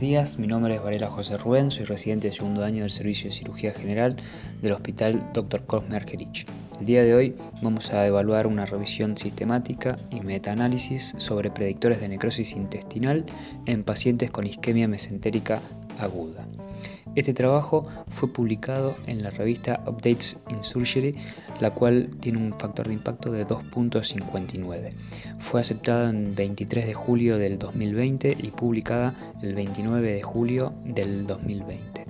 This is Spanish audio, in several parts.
días, mi nombre es Varela José Rubén, soy residente de segundo año del Servicio de Cirugía General del Hospital Dr. Cosme Argerich. El día de hoy vamos a evaluar una revisión sistemática y metaanálisis sobre predictores de necrosis intestinal en pacientes con isquemia mesentérica aguda. Este trabajo fue publicado en la revista Updates in Surgery, la cual tiene un factor de impacto de 2.59. Fue aceptada en 23 de julio del 2020 y publicada el 29 de julio del 2020.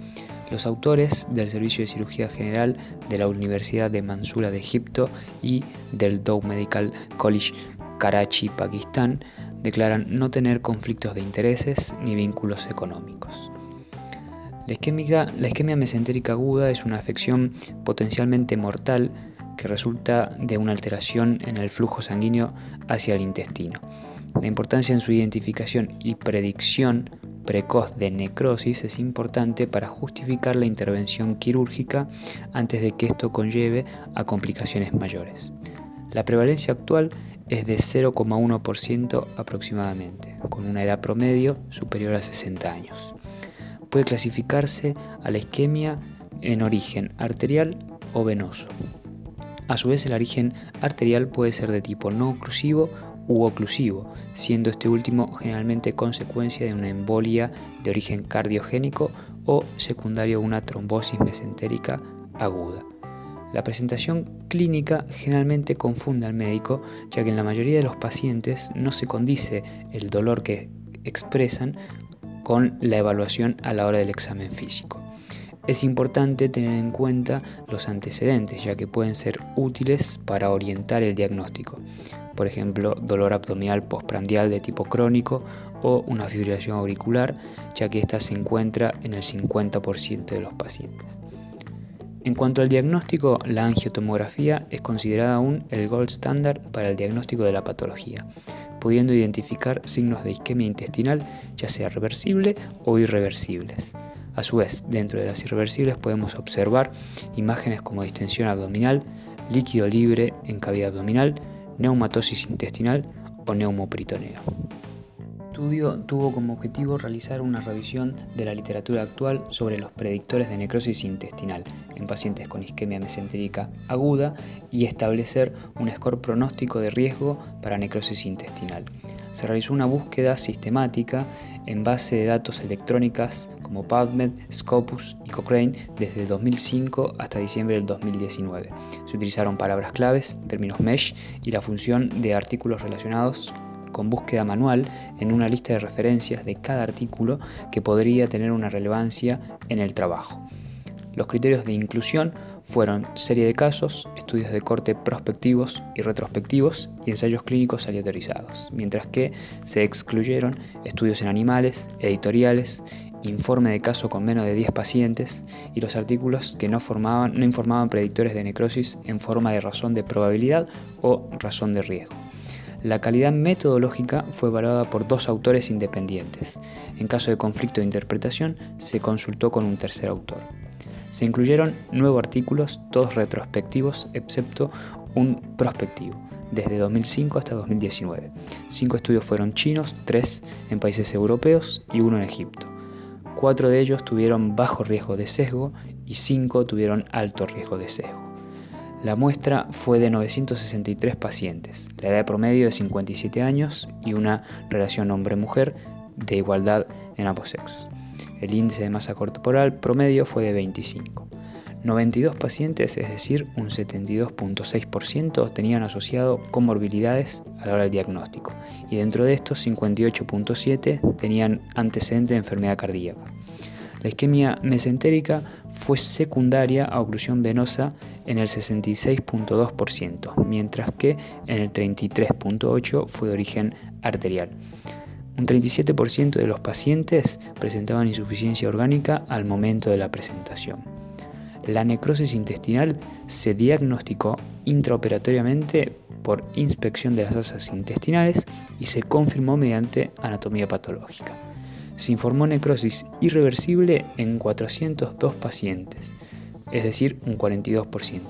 Los autores del Servicio de Cirugía General de la Universidad de Mansura de Egipto y del Dow Medical College Karachi, Pakistán, declaran no tener conflictos de intereses ni vínculos económicos. La, la isquemia mesentérica aguda es una afección potencialmente mortal que resulta de una alteración en el flujo sanguíneo hacia el intestino. La importancia en su identificación y predicción precoz de necrosis es importante para justificar la intervención quirúrgica antes de que esto conlleve a complicaciones mayores. La prevalencia actual es de 0,1% aproximadamente, con una edad promedio superior a 60 años puede clasificarse a la isquemia en origen arterial o venoso. A su vez, el origen arterial puede ser de tipo no oclusivo u oclusivo, siendo este último generalmente consecuencia de una embolia de origen cardiogénico o secundario a una trombosis mesentérica aguda. La presentación clínica generalmente confunde al médico, ya que en la mayoría de los pacientes no se condice el dolor que expresan con la evaluación a la hora del examen físico. Es importante tener en cuenta los antecedentes, ya que pueden ser útiles para orientar el diagnóstico. Por ejemplo, dolor abdominal postprandial de tipo crónico o una fibrilación auricular, ya que ésta se encuentra en el 50% de los pacientes. En cuanto al diagnóstico, la angiotomografía es considerada aún el gold standard para el diagnóstico de la patología, pudiendo identificar signos de isquemia intestinal, ya sea reversible o irreversibles. A su vez, dentro de las irreversibles podemos observar imágenes como distensión abdominal, líquido libre en cavidad abdominal, neumatosis intestinal o neumoperitoneo estudio tuvo como objetivo realizar una revisión de la literatura actual sobre los predictores de necrosis intestinal en pacientes con isquemia mesentérica aguda y establecer un score pronóstico de riesgo para necrosis intestinal. Se realizó una búsqueda sistemática en base de datos electrónicas como PubMed, Scopus y Cochrane desde 2005 hasta diciembre del 2019. Se utilizaron palabras claves, términos MESH y la función de artículos relacionados con búsqueda manual en una lista de referencias de cada artículo que podría tener una relevancia en el trabajo. Los criterios de inclusión fueron serie de casos, estudios de corte prospectivos y retrospectivos y ensayos clínicos aleatorizados, mientras que se excluyeron estudios en animales, editoriales, informe de caso con menos de 10 pacientes y los artículos que no, formaban, no informaban predictores de necrosis en forma de razón de probabilidad o razón de riesgo. La calidad metodológica fue evaluada por dos autores independientes. En caso de conflicto de interpretación, se consultó con un tercer autor. Se incluyeron nueve artículos, todos retrospectivos, excepto un prospectivo, desde 2005 hasta 2019. Cinco estudios fueron chinos, tres en países europeos y uno en Egipto. Cuatro de ellos tuvieron bajo riesgo de sesgo y cinco tuvieron alto riesgo de sesgo. La muestra fue de 963 pacientes, la edad promedio de 57 años y una relación hombre-mujer de igualdad en ambos sexos. El índice de masa corporal promedio fue de 25. 92 pacientes, es decir, un 72.6%, tenían asociado comorbilidades a la hora del diagnóstico, y dentro de estos 58.7% tenían antecedente de enfermedad cardíaca. La isquemia mesentérica fue secundaria a oclusión venosa en el 66.2%, mientras que en el 33.8% fue de origen arterial. Un 37% de los pacientes presentaban insuficiencia orgánica al momento de la presentación. La necrosis intestinal se diagnosticó intraoperatoriamente por inspección de las asas intestinales y se confirmó mediante anatomía patológica se informó necrosis irreversible en 402 pacientes, es decir, un 42%,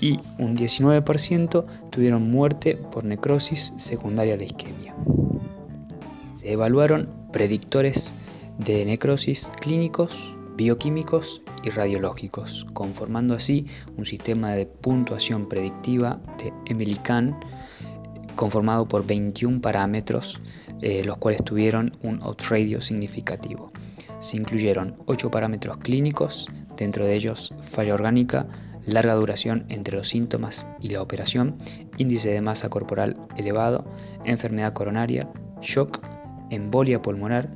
y un 19% tuvieron muerte por necrosis secundaria a la isquemia. Se evaluaron predictores de necrosis clínicos, bioquímicos y radiológicos, conformando así un sistema de puntuación predictiva de Emily Kahn conformado por 21 parámetros, eh, los cuales tuvieron un outradio significativo. Se incluyeron 8 parámetros clínicos, dentro de ellos falla orgánica, larga duración entre los síntomas y la operación, índice de masa corporal elevado, enfermedad coronaria, shock, embolia pulmonar,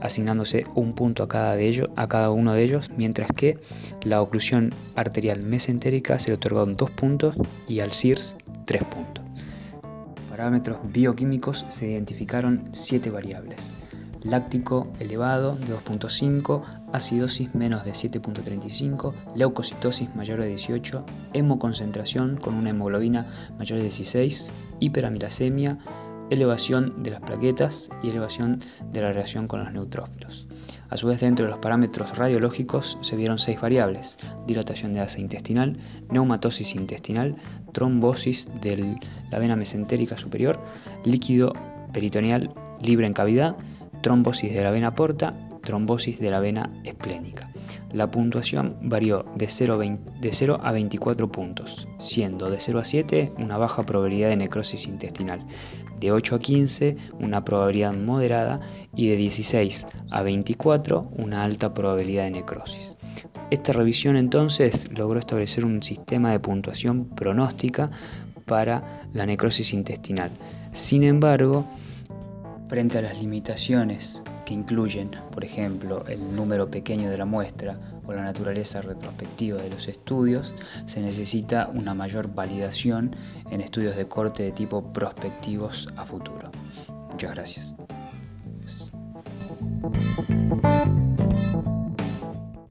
asignándose un punto a cada, de ellos, a cada uno de ellos, mientras que la oclusión arterial mesentérica se le otorgó dos puntos y al CIRS tres puntos. Parámetros bioquímicos se identificaron siete variables láctico elevado de 2.5, acidosis menos de 7.35, leucocitosis mayor de 18, hemoconcentración con una hemoglobina mayor de 16, hiperamilasemia, elevación de las plaquetas y elevación de la reacción con los neutrófilos. A su vez, dentro de los parámetros radiológicos se vieron seis variables: dilatación de asa intestinal, neumatosis intestinal, trombosis de la vena mesentérica superior, líquido peritoneal libre en cavidad trombosis de la vena porta, trombosis de la vena esplénica. La puntuación varió de 0, a 24 puntos, siendo de 0 a 7 una baja probabilidad de necrosis intestinal, de 8 a 15 una probabilidad moderada y de 16 a 24 una alta probabilidad de necrosis. Esta revisión entonces logró establecer un sistema de puntuación pronóstica para la necrosis intestinal. Sin embargo, Frente a las limitaciones que incluyen, por ejemplo, el número pequeño de la muestra o la naturaleza retrospectiva de los estudios, se necesita una mayor validación en estudios de corte de tipo prospectivos a futuro. Muchas gracias.